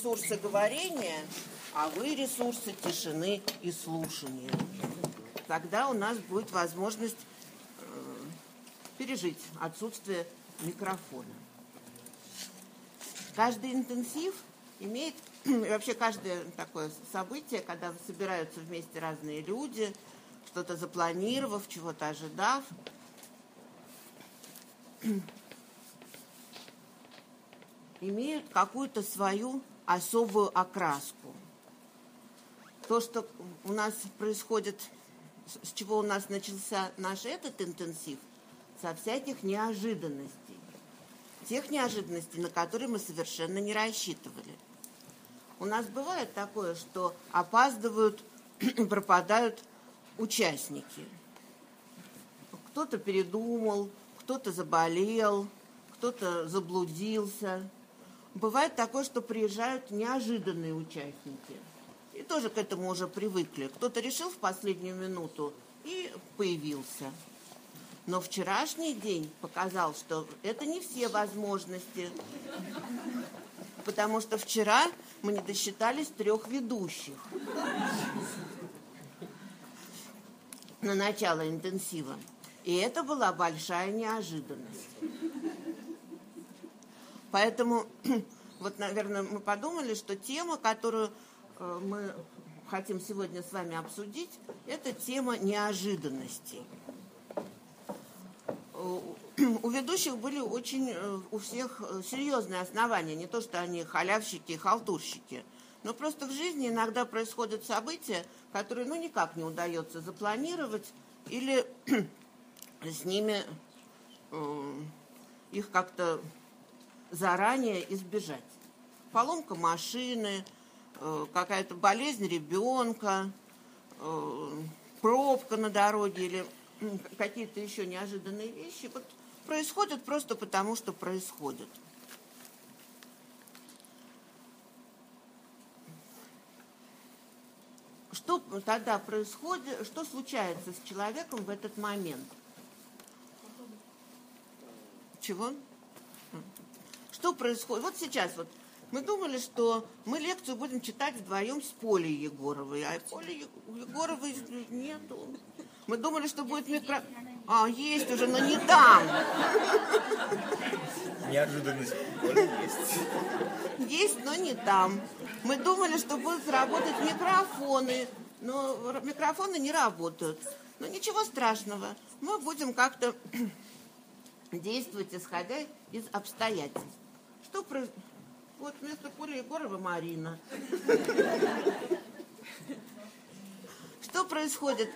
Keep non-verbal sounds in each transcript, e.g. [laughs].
ресурсы говорения, а вы ресурсы тишины и слушания. Тогда у нас будет возможность э, пережить отсутствие микрофона. Каждый интенсив имеет, [clears throat] вообще каждое такое событие, когда собираются вместе разные люди, что-то запланировав, чего-то ожидав, [clears throat] имеют какую-то свою особую окраску. То, что у нас происходит, с чего у нас начался наш этот интенсив, со всяких неожиданностей. Тех неожиданностей, на которые мы совершенно не рассчитывали. У нас бывает такое, что опаздывают, [clears throat] пропадают участники. Кто-то передумал, кто-то заболел, кто-то заблудился. Бывает такое, что приезжают неожиданные участники. И тоже к этому уже привыкли. Кто-то решил в последнюю минуту и появился. Но вчерашний день показал, что это не все возможности. Потому что вчера мы не досчитались трех ведущих на начало интенсива. И это была большая неожиданность. Поэтому, [clears throat] вот, наверное, мы подумали, что тема, которую э, мы хотим сегодня с вами обсудить, это тема неожиданностей. [clears throat] У ведущих были очень э, у всех э, серьезные основания, не то, что они халявщики и халтурщики, но просто в жизни иногда происходят события, которые ну никак не удается запланировать или [clears throat] с ними их как-то заранее избежать. Поломка машины, э, какая-то болезнь ребенка, э, пробка на дороге или какие-то еще неожиданные вещи вот происходят просто потому, что происходят. Что тогда происходит, что случается с человеком в этот момент? Чего? Что происходит? Вот сейчас вот мы думали, что мы лекцию будем читать вдвоем с Полей Егоровой, а Поли Егоровой нету. Мы думали, что будет микро... А, есть уже, но не там. Неожиданность есть. Есть, но не там. Мы думали, что будут работать микрофоны, но микрофоны не работают. Но ничего страшного. Мы будем как-то [clears throat] действовать, исходя из обстоятельств. Что про... Вот вместо Коли Егорова Марина. Что происходит?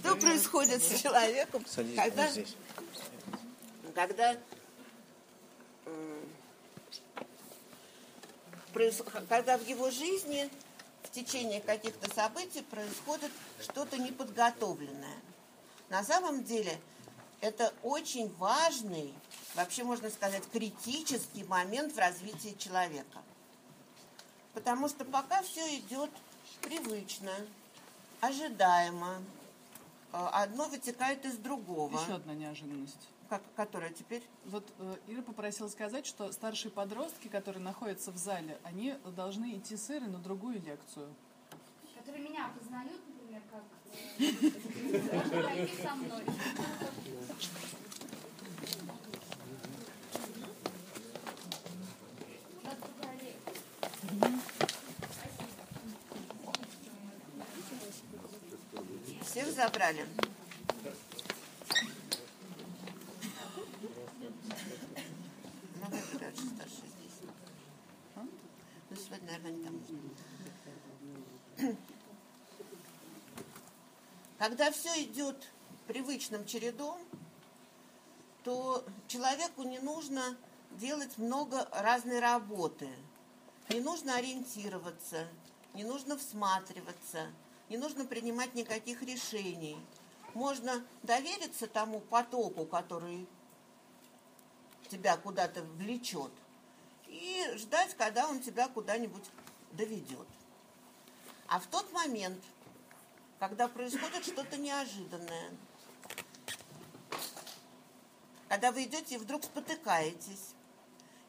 Что происходит с человеком, когда, когда, когда в его жизни в течение каких-то событий происходит что-то неподготовленное? На самом деле это очень важный, вообще можно сказать, критический момент в развитии человека. Потому что пока все идет привычно, ожидаемо, э, одно вытекает из другого. Еще одна неожиданность. Как, которая теперь? Вот э, Ира попросила сказать, что старшие подростки, которые находятся в зале, они должны идти с Ирой на другую лекцию. Которые меня познают, например, как [laughs] э, можно пойти со мной. Всех забрали? Ну. Когда все идет привычным чередом, то человеку не нужно делать много разной работы. Не нужно ориентироваться, не нужно всматриваться, не нужно принимать никаких решений. Можно довериться тому потоку, который тебя куда-то влечет, и ждать, когда он тебя куда-нибудь доведет. А в тот момент, когда происходит что-то неожиданное, когда вы идете и вдруг спотыкаетесь,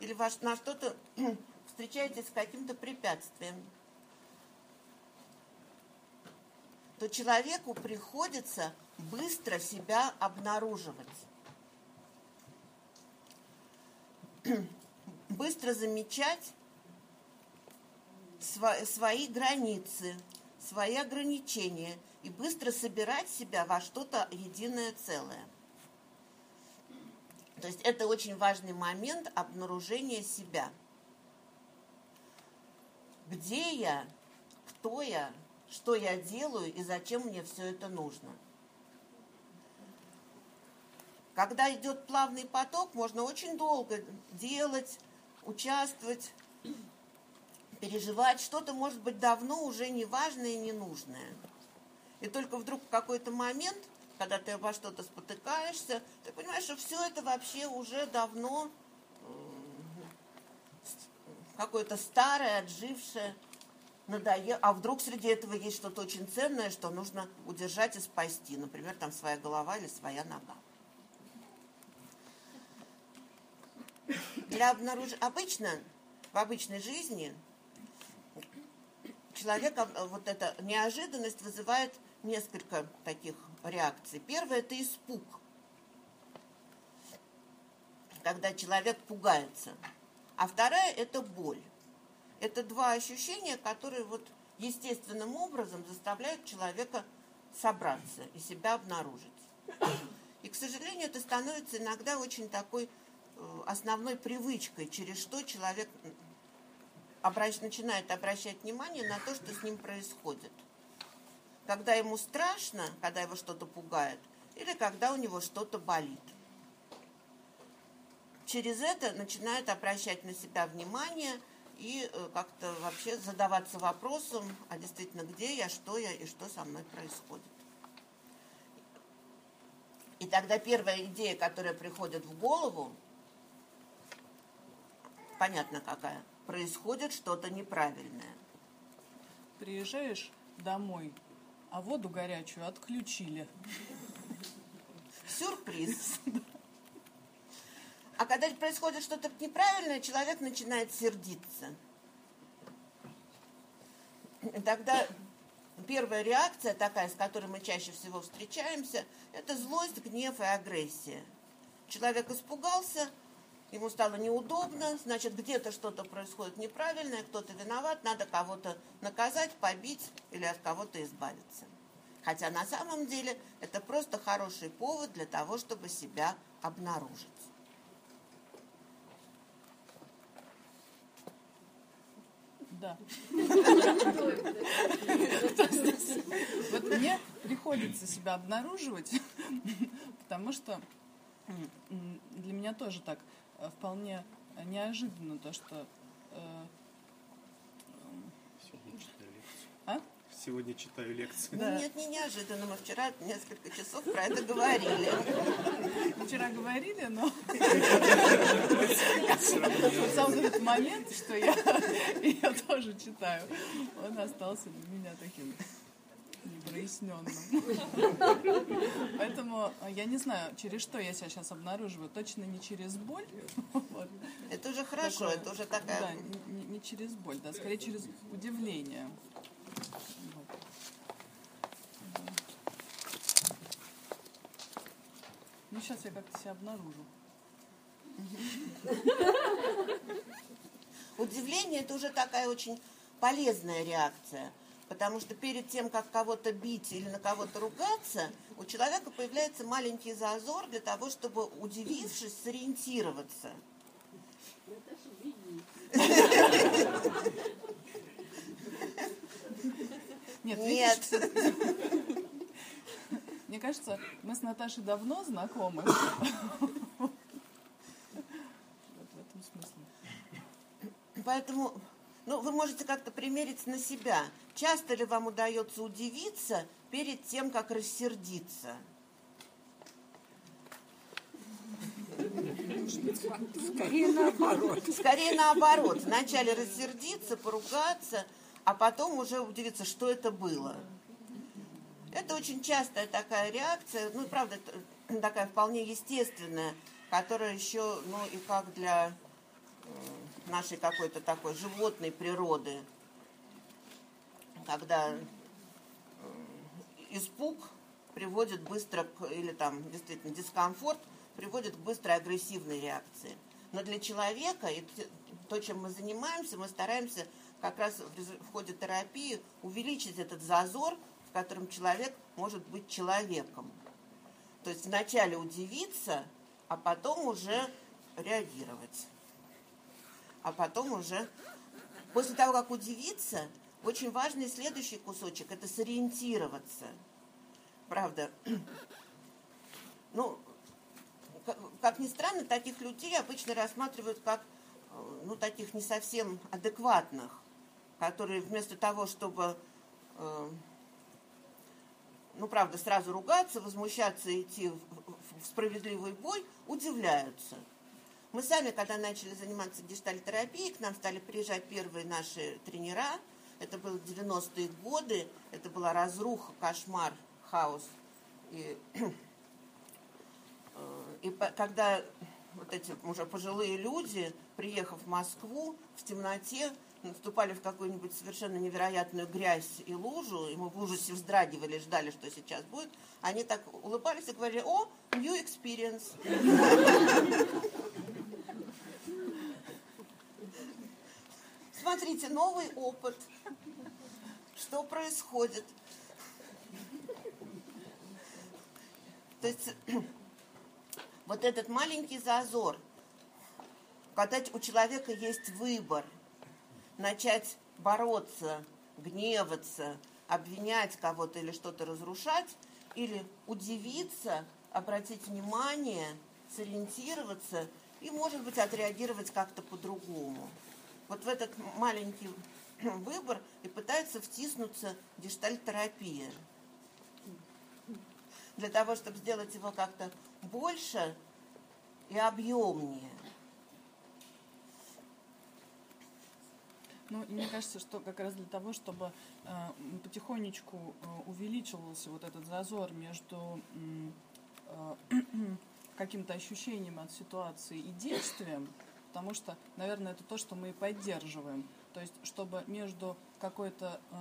или ваш, на что-то [clears throat] встречаетесь с каким-то препятствием, то человеку приходится быстро себя обнаруживать. [clears throat] быстро замечать свои границы, свои ограничения и быстро собирать себя во что-то единое целое. То есть это очень важный момент обнаружения себя. Где я, кто я, что я делаю и зачем мне все это нужно. Когда идет плавный поток, можно очень долго делать, участвовать, переживать. Что-то может быть давно уже неважное и ненужное. И только вдруг в какой-то момент, когда ты обо что-то спотыкаешься, ты понимаешь, что все это вообще уже давно какое-то старое, отжившее, надоело. А вдруг среди этого есть что-то очень ценное, что нужно удержать и спасти. Например, там своя голова или своя нога. Для обнаруж... Обычно, в обычной жизни человека вот эта неожиданность вызывает несколько таких реакций. Первое – это испуг. Когда человек пугается. А вторая – это боль. Это два ощущения, которые вот естественным образом заставляют человека собраться и себя обнаружить. И, к сожалению, это становится иногда очень такой Э, основной привычкой, через что человек обращ, начинает обращать внимание на то, что с ним происходит. Когда ему страшно, когда его что-то пугает, или когда у него что-то болит. Через это начинает обращать на себя внимание и э, как-то вообще задаваться вопросом, а действительно, где я, что я и что со мной происходит. И тогда первая идея, которая приходит в голову, понятно какая. Происходит что-то неправильное. Приезжаешь домой, а воду горячую отключили. Сюрприз. А когда происходит что-то неправильное, человек начинает сердиться. Тогда первая реакция такая, с которой мы чаще всего встречаемся, это злость, гнев и агрессия. Человек испугался, ему стало неудобно, значит, где-то что-то происходит неправильное, кто-то виноват, надо кого-то наказать, побить или от кого-то избавиться. Хотя на самом деле это просто хороший повод для того, чтобы себя обнаружить. Да. [laughs] Вот мне приходится себя обнаруживать, [laughs] потому что для меня тоже так вполне неожиданно то, что... Э, а? Сегодня читаю лекцию. Да. Нет, не неожиданно. Мы вчера несколько часов про это говорили. Вчера говорили, но сам этот момент, что я ее тоже читаю, он остался для меня таким непроясненным. [laughs] Поэтому э, я не знаю, через что я себя сейчас обнаруживаю. Точно не через боль. Это уже хорошо, это уже такая... Да, не, через боль, да, скорее через удивление. Ну, сейчас я как-то себя обнаружу. Удивление это уже такая очень полезная реакция. Потому что перед тем, как кого-то бить или на кого-то ругаться, у человека появляется маленький зазор для того, чтобы, удивившись, сориентироваться. Нет, Нет. [laughs] Мне кажется, мы с Наташей давно знакомы. [laughs] Вот в этом смысле. Поэтому ну, вы можете как-то примерить на себя. Часто ли вам удается удивиться перед тем, как рассердиться? Скорее наоборот. Скорее наоборот. Вначале рассердиться, поругаться, а потом уже удивиться, что это было. Это очень частая такая реакция, ну, правда, такая вполне естественная, которая еще, ну и как для нашей какой-то такой животной природы, когда э, испуг приводит быстро к, или там действительно дискомфорт приводит к быстрой агрессивной реакции. Но для человека и то, чем мы занимаемся, мы стараемся как раз в ходе терапии увеличить этот зазор, в котором человек может быть человеком. То есть вначале удивиться, а потом уже реагировать. А потом уже, после того, как удивиться, очень важный следующий кусочек – это сориентироваться. Правда, [clears throat] ну, как ни странно, таких людей обычно рассматривают как э, ну, таких не совсем адекватных, которые вместо того, чтобы, э, ну, правда, сразу ругаться, возмущаться, идти в, в справедливый бой, удивляются. Мы сами, когда начали заниматься гештальтерапией, к нам стали приезжать первые наши тренера. Это были 90-е годы, это была разруха, кошмар, хаос. И и когда вот эти уже пожилые люди, приехав в Москву, в темноте, вступали в какую-нибудь совершенно невероятную грязь и лужу, и мы в ужасе вздрагивали, ждали, что сейчас будет, они так улыбались и говорили, о, new experience. Смотрите, новый опыт. Что происходит? То есть [clears throat] вот этот маленький зазор, когда у человека есть выбор, начать бороться, гневаться, обвинять кого-то или что-то разрушать, или удивиться, обратить внимание, сориентироваться и, может быть, отреагировать как-то по-другому. Вот в этот маленький [clears throat] выбор и пытается втиснуться гештальтерапия. Для того, чтобы сделать его как-то больше и объемнее. Ну, мне кажется, что как раз для того, чтобы э, потихонечку э, увеличивался вот этот зазор между э, [clears throat] каким-то ощущением от ситуации и действием, потому что, наверное, это то, что мы и поддерживаем. То есть, чтобы между какой-то э,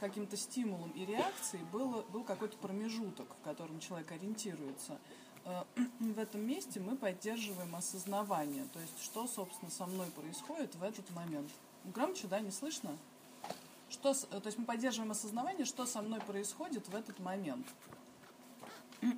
каким-то стимулом и реакцией был, был какой-то промежуток, в котором человек ориентируется. Э, [clears throat] в этом месте мы поддерживаем осознавание, то есть что, собственно, со мной происходит в этот момент. Громче, да, не слышно? Что, то есть мы поддерживаем осознавание, что со мной происходит в этот момент. [clears throat]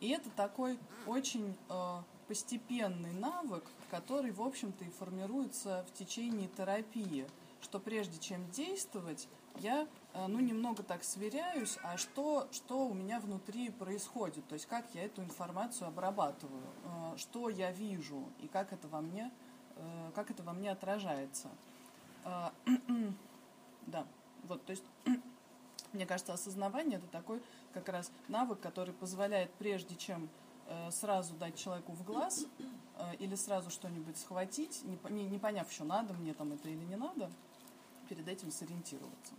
И это такой очень э, постепенный навык, который, в общем-то, и формируется в течение терапии что прежде чем действовать, я э, ну, немного так сверяюсь, а что, что у меня внутри происходит, то есть как я эту информацию обрабатываю, э, что я вижу и как это во мне, э, как это во мне отражается. [clears throat] Да, вот, то есть [clears throat] мне кажется, осознавание это такой как раз навык, который позволяет прежде чем сразу дать человеку в глаз или сразу что-нибудь схватить, не, не поняв, что надо мне там это или не надо, перед этим сориентироваться.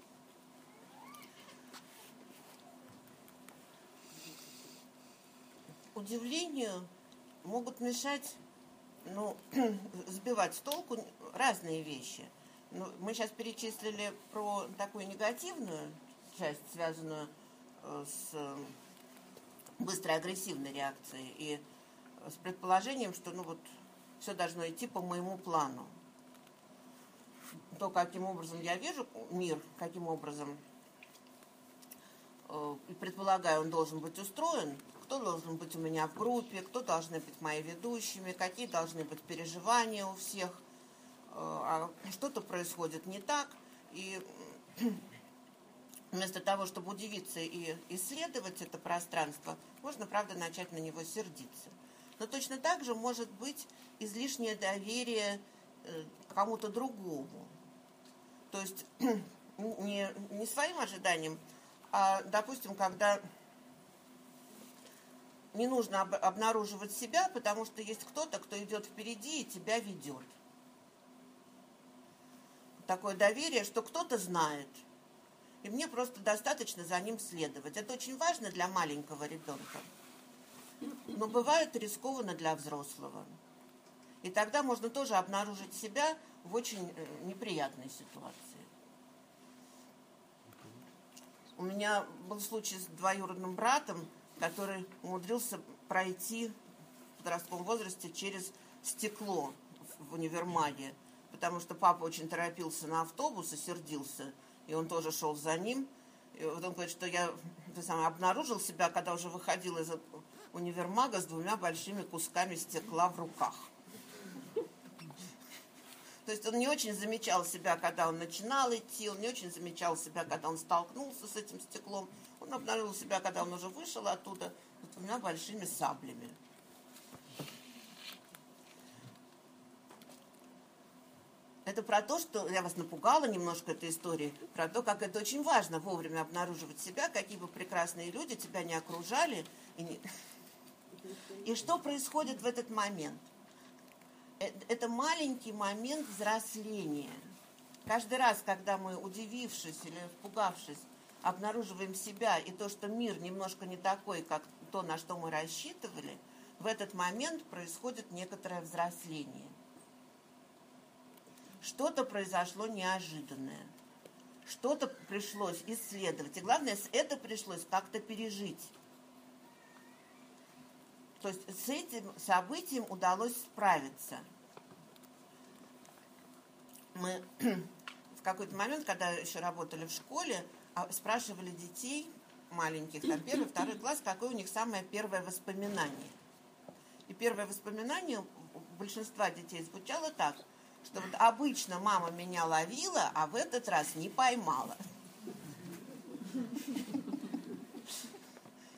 Удивлению могут мешать, ну, [clears throat] сбивать с толку разные вещи. Ну, мы сейчас перечислили про такую негативную часть, связанную э, с быстрой агрессивной реакцией и с предположением, что ну вот все должно идти по моему плану. То, каким образом я вижу мир, каким образом э, предполагаю, он должен быть устроен, кто должен быть у меня в группе, кто должны быть мои ведущими, какие должны быть переживания у всех, э, а что-то происходит не так, и вместо того, чтобы удивиться и исследовать это пространство, можно, правда, начать на него сердиться. Но точно так же может быть излишнее доверие э, кому-то другому. То есть [clears throat] не, не своим ожиданиям, а, допустим, когда не нужно об, обнаруживать себя, потому что есть кто-то, кто идет впереди и тебя ведет. Такое доверие, что кто-то знает. И мне просто достаточно за ним следовать. Это очень важно для маленького ребенка. но бывает рискованно для взрослого. И тогда можно тоже обнаружить себя в очень э, неприятной ситуации. У меня был случай с двоюродным братом, который умудрился пройти в подростковом возрасте через стекло в универмаге, потому что папа очень торопился на автобус и сердился, и он тоже шел за ним. И вот он говорит, что я сам, обнаружил себя, когда уже выходил из универмага с двумя большими кусками стекла в руках. То есть он не очень замечал себя, когда он начинал идти, он не очень замечал себя, когда он столкнулся с этим стеклом. Он обнаружил себя, когда он уже вышел оттуда с двумя большими саблями. Это про то, что я вас напугала немножко этой историей, про то, как это очень важно вовремя обнаруживать себя, какие бы прекрасные люди тебя не окружали. И, не... и что происходит в этот момент? Э, это маленький момент взросления. Каждый раз, когда мы, удивившись или испугавшись, обнаруживаем себя и то, что мир немножко не такой, как то, на что мы рассчитывали, в этот момент происходит некоторое взросление что-то произошло неожиданное. Что-то пришлось исследовать. И главное, это пришлось как-то пережить. То есть с этим событием удалось справиться. Мы [clears throat] в какой-то момент, когда еще работали в школе, а, спрашивали детей маленьких, там первый, [clears throat] второй класс, какое у них самое первое воспоминание. И первое воспоминание у большинства детей звучало так – что вот обычно мама меня ловила, а в этот раз не поймала.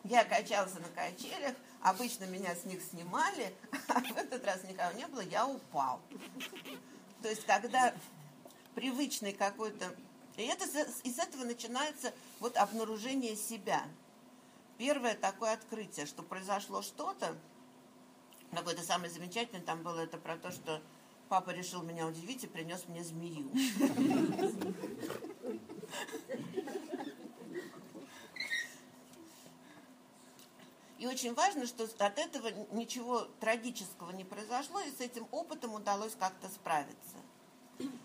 Я качался на качелях, обычно меня с них снимали, а в этот раз никого не было, я упал. То есть, когда привычный какой-то... И это, из этого начинается вот обнаружение себя. Первое такое открытие, что произошло что-то, какое-то самое замечательное там было, это про то, что Папа решил меня удивить и принес мне змею. И очень важно, что от этого ничего трагического не произошло, и с этим опытом удалось как-то справиться.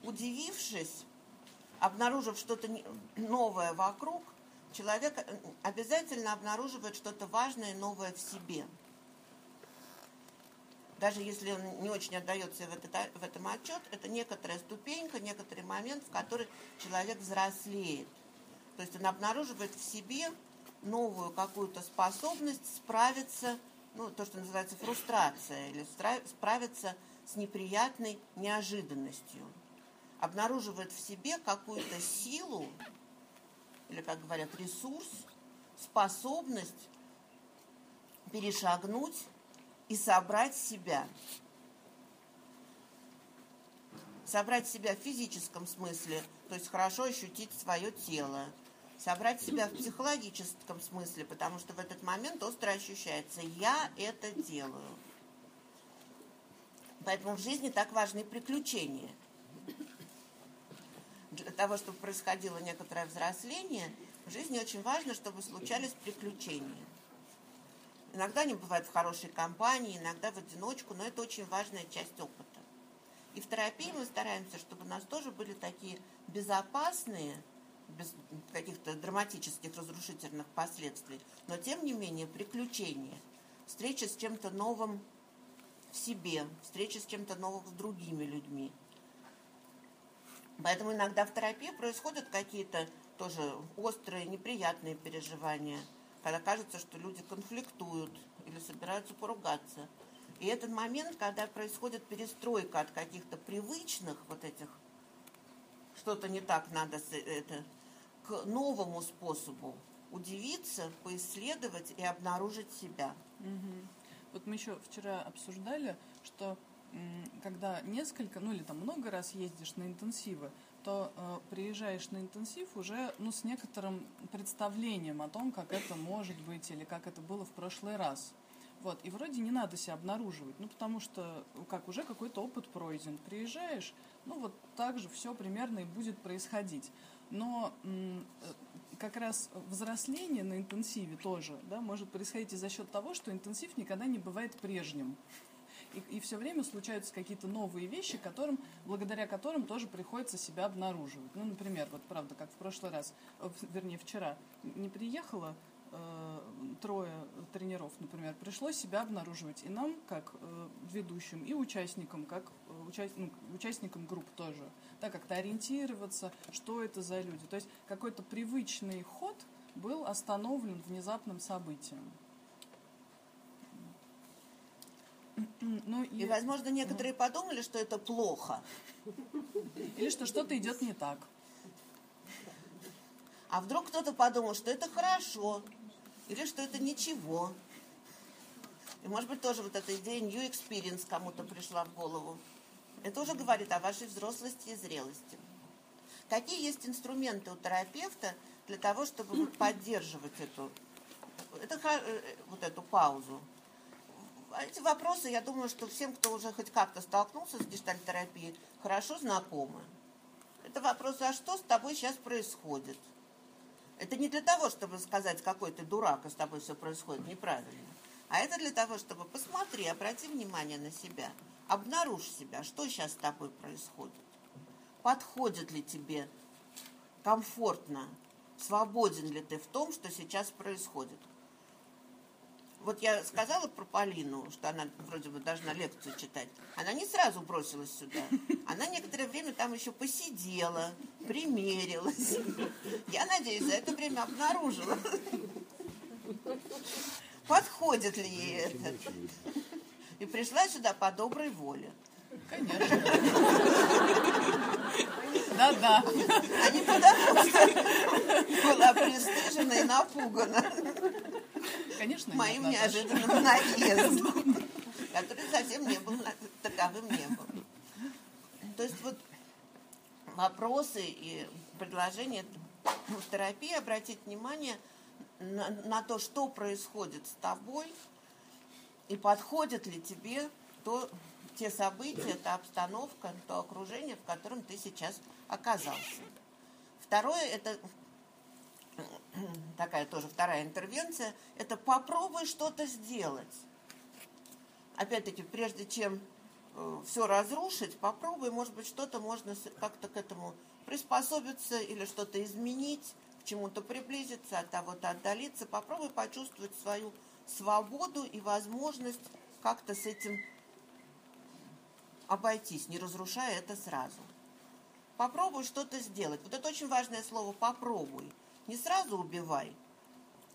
Удивившись, обнаружив что-то новое вокруг, человек обязательно обнаруживает что-то важное и новое в себе – даже если он не очень отдается в, этот, в этом отчет, это некоторая ступенька, некоторый момент, в который человек взрослеет. То есть он обнаруживает в себе новую какую-то способность справиться, ну, то, что называется фрустрация, или справиться с неприятной неожиданностью. Обнаруживает в себе какую-то силу, или, как говорят, ресурс, способность перешагнуть и собрать себя. Собрать себя в физическом смысле, то есть хорошо ощутить свое тело. Собрать себя в психологическом смысле, потому что в этот момент остро ощущается «я это делаю». Поэтому в жизни так важны приключения. Для того, чтобы происходило некоторое взросление, в жизни очень важно, чтобы случались приключения. Иногда они бывают в хорошей компании, иногда в одиночку, но это очень важная часть опыта. И в терапии мы стараемся, чтобы у нас тоже были такие безопасные, без каких-то драматических разрушительных последствий, но тем не менее приключения, встреча с чем-то новым в себе, встреча с чем-то новым с другими людьми. Поэтому иногда в терапии происходят какие-то тоже острые, неприятные переживания – когда кажется, что люди конфликтуют или собираются поругаться. И этот момент, когда происходит перестройка от каких-то привычных вот этих, что-то не так надо, это, к новому способу удивиться, поисследовать и обнаружить себя. Угу. Вот мы еще вчера обсуждали, что когда несколько, ну или там много раз ездишь на интенсивы, то э, приезжаешь на интенсив уже ну, с некоторым представлением о том, как это может быть или как это было в прошлый раз. Вот, и вроде не надо себя обнаруживать, ну, потому что, как уже какой-то опыт пройден. Приезжаешь, ну, вот так же все примерно и будет происходить. Но э, как раз взросление на интенсиве тоже да, может происходить и за счет того, что интенсив никогда не бывает прежним. И, и все время случаются какие-то новые вещи, которым, благодаря которым тоже приходится себя обнаруживать. Ну, например, вот правда, как в прошлый раз, вернее, вчера не приехала э, трое тренеров, например, пришлось себя обнаруживать и нам, как э, ведущим, и участникам, как э, уча ну, участникам групп тоже, да, как-то ориентироваться, что это за люди. То есть какой-то привычный ход был остановлен внезапным событием. Ну, и, и, возможно, некоторые подумали, что это плохо. Или что что-то идет не так. А вдруг кто-то подумал, что это хорошо, или что это ничего. И, может быть, тоже вот эта идея New Experience кому-то пришла в голову. Это уже говорит о вашей взрослости и зрелости. Какие есть инструменты у терапевта для того, чтобы поддерживать эту, это, э, вот эту паузу? Эти вопросы, я думаю, что всем, кто уже хоть как-то столкнулся с гештальтерапией, хорошо знакомы. Это вопрос, а что с тобой сейчас происходит? Это не для того, чтобы сказать, какой ты дурак, и с тобой все происходит неправильно. А это для того, чтобы посмотри, обрати внимание на себя, обнаружь себя, что сейчас с тобой происходит. Подходит ли тебе комфортно, свободен ли ты в том, что сейчас происходит. Вот я сказала про Полину, что она вроде бы должна лекцию читать. Она не сразу бросилась сюда. Она некоторое время там еще посидела, примерилась. Я надеюсь, за это время обнаружила, подходит ли ей это. И пришла сюда по доброй воле. Конечно. Да-да. А не потому, что была пристыжена и напугана. Конечно, Моим неожиданным наездом, [laughs] который совсем не был таковым не был. То есть вот вопросы и предложения в терапии обратить внимание на, на то, что происходит с тобой, и подходит ли тебе то, те события, та обстановка, то окружение, в котором ты сейчас оказался. Второе, это [clears throat] такая тоже вторая интервенция, это попробуй что-то сделать. Опять-таки, прежде чем э, все разрушить, попробуй, может быть, что-то можно как-то к этому приспособиться или что-то изменить, к чему-то приблизиться, от того-то отдалиться. Попробуй почувствовать свою свободу и возможность как-то с этим обойтись, не разрушая это сразу. Попробуй что-то сделать. Вот это очень важное слово «попробуй». Не сразу убивай.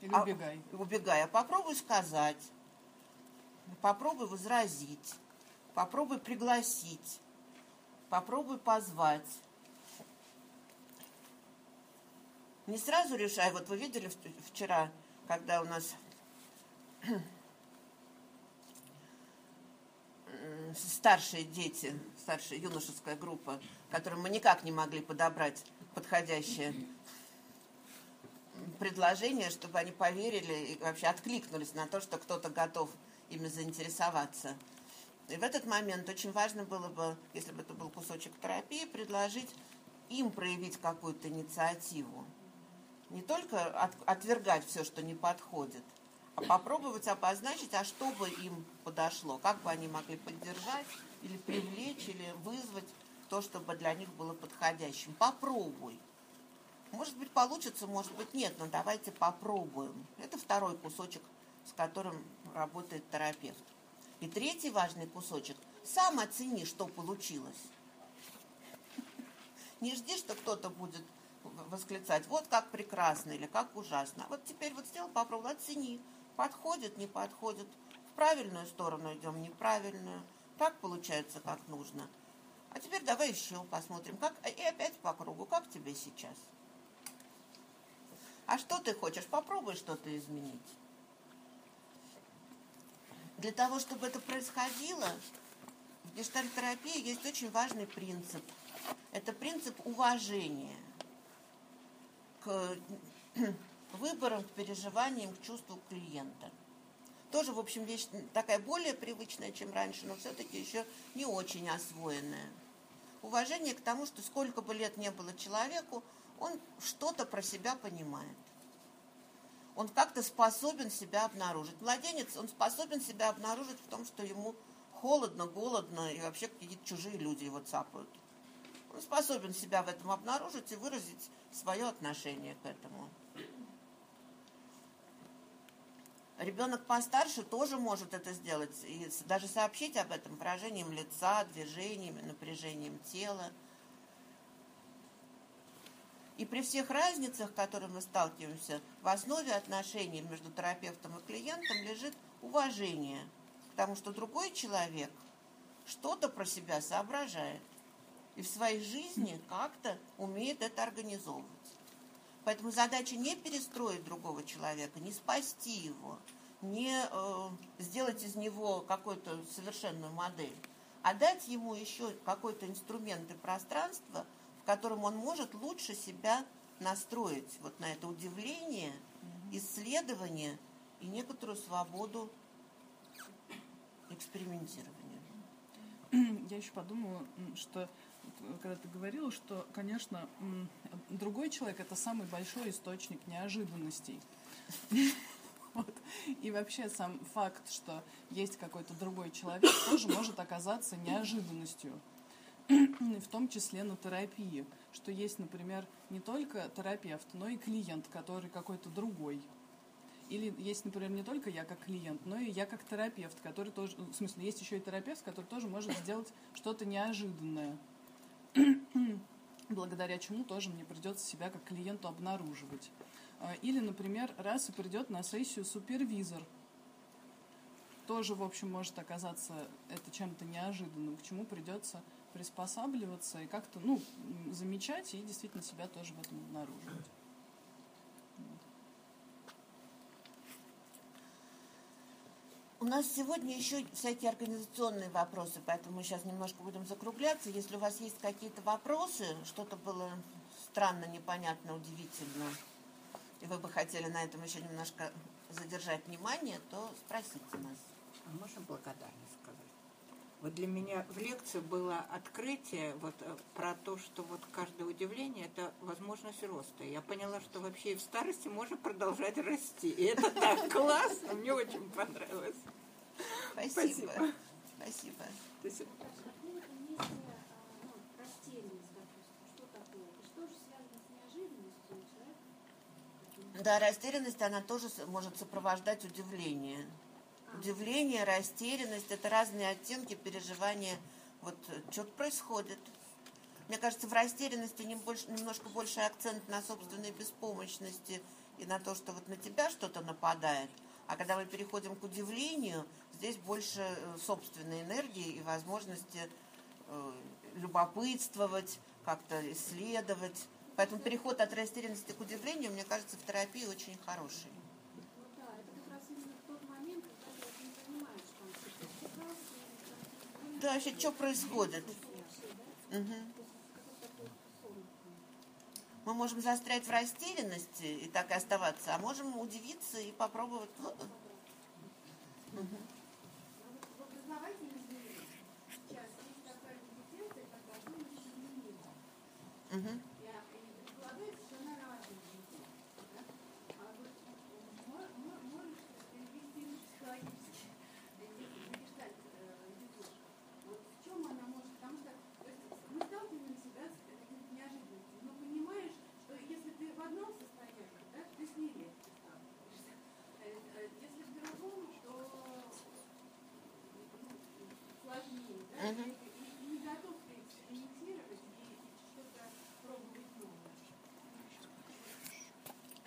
Или а, убегай. Убегай, а попробуй сказать. Попробуй возразить. Попробуй пригласить. Попробуй позвать. Не сразу решай. Вот вы видели вчера, когда у нас [clears throat] старшие дети, старшая юношеская группа, которым мы никак не могли подобрать подходящее предложение, чтобы они поверили и вообще откликнулись на то, что кто-то готов ими заинтересоваться. И в этот момент очень важно было бы, если бы это был кусочек терапии, предложить им проявить какую-то инициативу. Не только от, отвергать все, что не подходит, а попробовать обозначить, а что бы им подошло, как бы они могли поддержать или привлечь, или вызвать то, чтобы для них было подходящим. Попробуй. Может быть, получится, может быть, нет, но давайте попробуем. Это второй кусочек, с которым работает терапевт. И третий важный кусочек. Сам оцени, что получилось. Не жди, что кто-то будет восклицать, вот как прекрасно или как ужасно. Вот теперь вот сделал, попробовал, оцени. Подходит, не подходит. В правильную сторону идем, неправильную. Так получается, как нужно. А теперь давай еще посмотрим, как и опять по кругу, как тебе сейчас. А что ты хочешь? Попробуй что-то изменить. Для того, чтобы это происходило, в гештальтерапии есть очень важный принцип. Это принцип уважения к [clears throat] выборам, к переживаниям, к чувству клиента. Тоже, в общем, вещь такая более привычная, чем раньше, но все-таки еще не очень освоенная. Уважение к тому, что сколько бы лет не было человеку, он что-то про себя понимает. Он как-то способен себя обнаружить. Младенец, он способен себя обнаружить в том, что ему холодно, голодно, и вообще какие-то чужие люди его цапают. Он способен себя в этом обнаружить и выразить свое отношение к этому. Ребенок постарше тоже может это сделать и даже сообщить об этом выражением лица, движениями, напряжением тела. И при всех разницах, с которыми мы сталкиваемся, в основе отношений между терапевтом и клиентом лежит уважение, потому что другой человек что-то про себя соображает и в своей жизни как-то умеет это организовывать. Поэтому задача не перестроить другого человека, не спасти его, не э, сделать из него какую-то совершенную модель, а дать ему еще какой-то инструмент и пространство, в котором он может лучше себя настроить вот на это удивление, исследование и некоторую свободу экспериментирования. Я еще подумала, что когда ты говорила, что, конечно, другой человек это самый большой источник неожиданностей. [laughs] Вот. И вообще сам факт, что есть какой-то другой человек, тоже может оказаться неожиданностью. В том числе на терапии. Что есть, например, не только терапевт, но и клиент, который какой-то другой. Или есть, например, не только я как клиент, но и я как терапевт, который тоже, в смысле, есть еще и терапевт, который тоже может сделать что-то неожиданное. благодаря чему тоже мне придется себя как клиенту обнаруживать. А, или, например, раз и придет на сессию супервизор. Тоже, в общем, может оказаться это чем-то неожиданным, к чему придется приспосабливаться и как-то, ну, замечать и действительно себя тоже в этом обнаруживать. У нас сегодня еще всякие организационные вопросы, поэтому мы сейчас немножко будем закругляться. Если у вас есть какие-то вопросы, что-то было странно, непонятно, удивительно, и вы бы хотели на этом еще немножко задержать внимание, то спросите нас. А можно благодарность? Вот для меня в лекции было открытие вот э, про то, что вот каждое удивление – это возможность роста. Я поняла, что вообще и в старости можно продолжать расти. И это так [laughs] классно, мне очень понравилось. Спасибо. Спасибо. Спасибо. Да, растерянность, она тоже может сопровождать удивление удивление, растерянность, это разные оттенки переживания, вот что-то происходит. Мне кажется, в растерянности немножко больше акцент на собственной беспомощности и на то, что вот на тебя что-то нападает. А когда мы переходим к удивлению, здесь больше э, собственной энергии и возможности э, любопытствовать, как-то исследовать. Поэтому переход от растерянности к удивлению, мне кажется, в терапии очень хороший. Да, вообще, что происходит? Угу. Мы можем застрять в растерянности и так и оставаться, а можем удивиться и попробовать. Угу. Угу.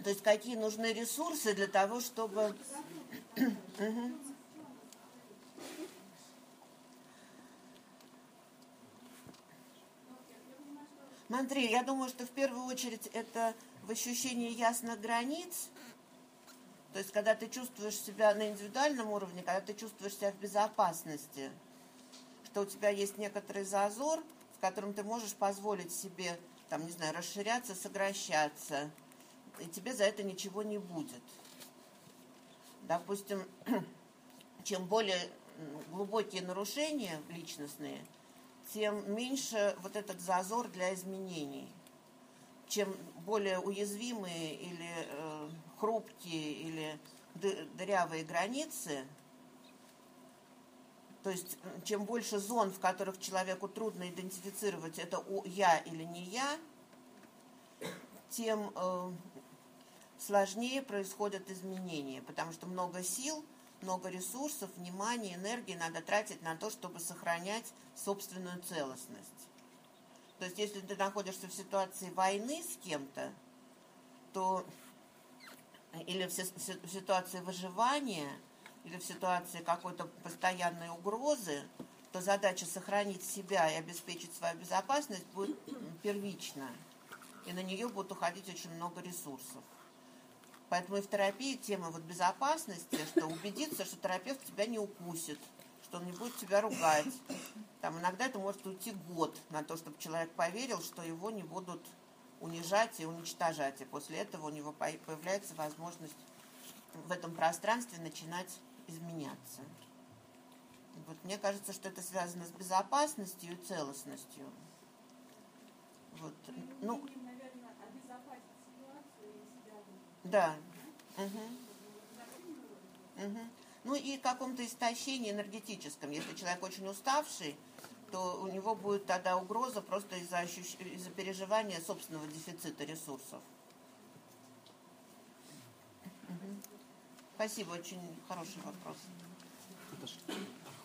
То есть какие нужны ресурсы для того, чтобы... Смотри, я думаю, что в первую очередь это в ощущении ясных границ, то есть когда ты чувствуешь себя на индивидуальном уровне, когда ты чувствуешь себя в безопасности – что у тебя есть некоторый зазор, в котором ты можешь позволить себе, там, не знаю, расширяться, сокращаться, и тебе за это ничего не будет. Допустим, [clears throat] чем более глубокие нарушения личностные, тем меньше вот этот зазор для изменений. чем более уязвимые или э, хрупкие или дырявые границы, то есть чем больше зон, в которых человеку трудно идентифицировать, это я или не я, тем э, сложнее происходят изменения, потому что много сил, много ресурсов, внимания, энергии надо тратить на то, чтобы сохранять собственную целостность. То есть если ты находишься в ситуации войны с кем-то, то или в ситуации выживания, или в ситуации какой-то постоянной угрозы, то задача сохранить себя и обеспечить свою безопасность будет первична. И на нее будет уходить очень много ресурсов. Поэтому и в терапии тема вот безопасности, что убедиться, что терапевт тебя не укусит, что он не будет тебя ругать. Там иногда это может уйти год на то, чтобы человек поверил, что его не будут унижать и уничтожать. И после этого у него появляется возможность в этом пространстве начинать изменяться. Вот мне кажется, что это связано с безопасностью и целостностью. Вот. Ну, да. Угу. Угу. Ну и каком-то истощении энергетическом. Если человек очень уставший, то у него будет тогда угроза просто из-за ощущ... из переживания собственного дефицита ресурсов. Угу. Спасибо, очень хороший вопрос.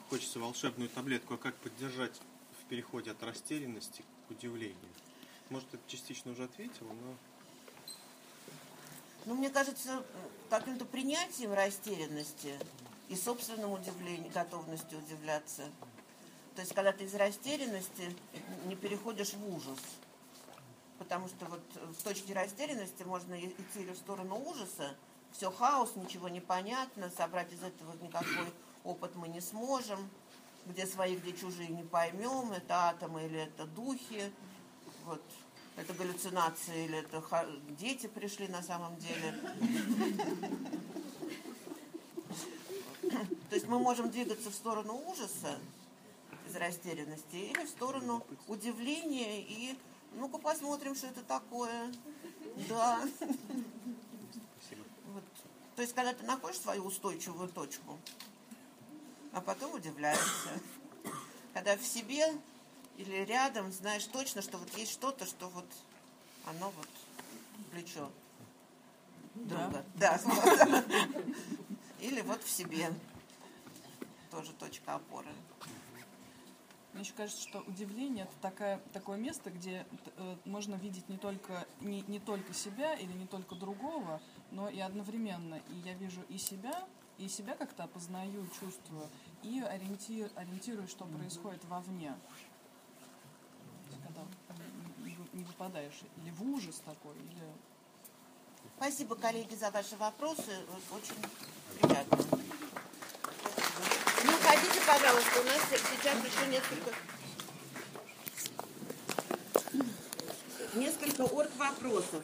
Хочется волшебную таблетку, а как поддержать в переходе от растерянности к удивлению? Может, это частично уже ответила, но... Ну, мне кажется, каким-то принятием растерянности и собственным удивлением, готовностью удивляться – то есть, когда ты из растерянности не переходишь в ужас. Потому что вот в точке растерянности можно идти или в сторону ужаса, все хаос, ничего не понятно, собрать из этого никакой опыт мы не сможем, где свои, где чужие не поймем, это атомы или это духи, вот, это галлюцинации или это дети пришли на самом деле. То есть мы можем двигаться в сторону ужаса, из растерянности, или в сторону удивления и ну-ка посмотрим, что это такое. Да. То есть, когда ты находишь свою устойчивую точку, а потом удивляешься. Когда в себе или рядом знаешь точно, что вот есть что-то, что вот оно вот плечо друга. Да. да. Или вот в себе тоже точка опоры. Мне еще кажется, что удивление это такая, такое место, где э, можно видеть не только, не, не только себя или не только другого, но и одновременно. И я вижу и себя, и себя как-то опознаю, чувствую, и ориентир, ориентирую, что происходит вовне. Когда не, выпадаешь или в ужас такой, или... Спасибо, коллеги, за ваши вопросы. Очень приятно пожалуйста, у нас сейчас еще несколько... Несколько орг вопросов.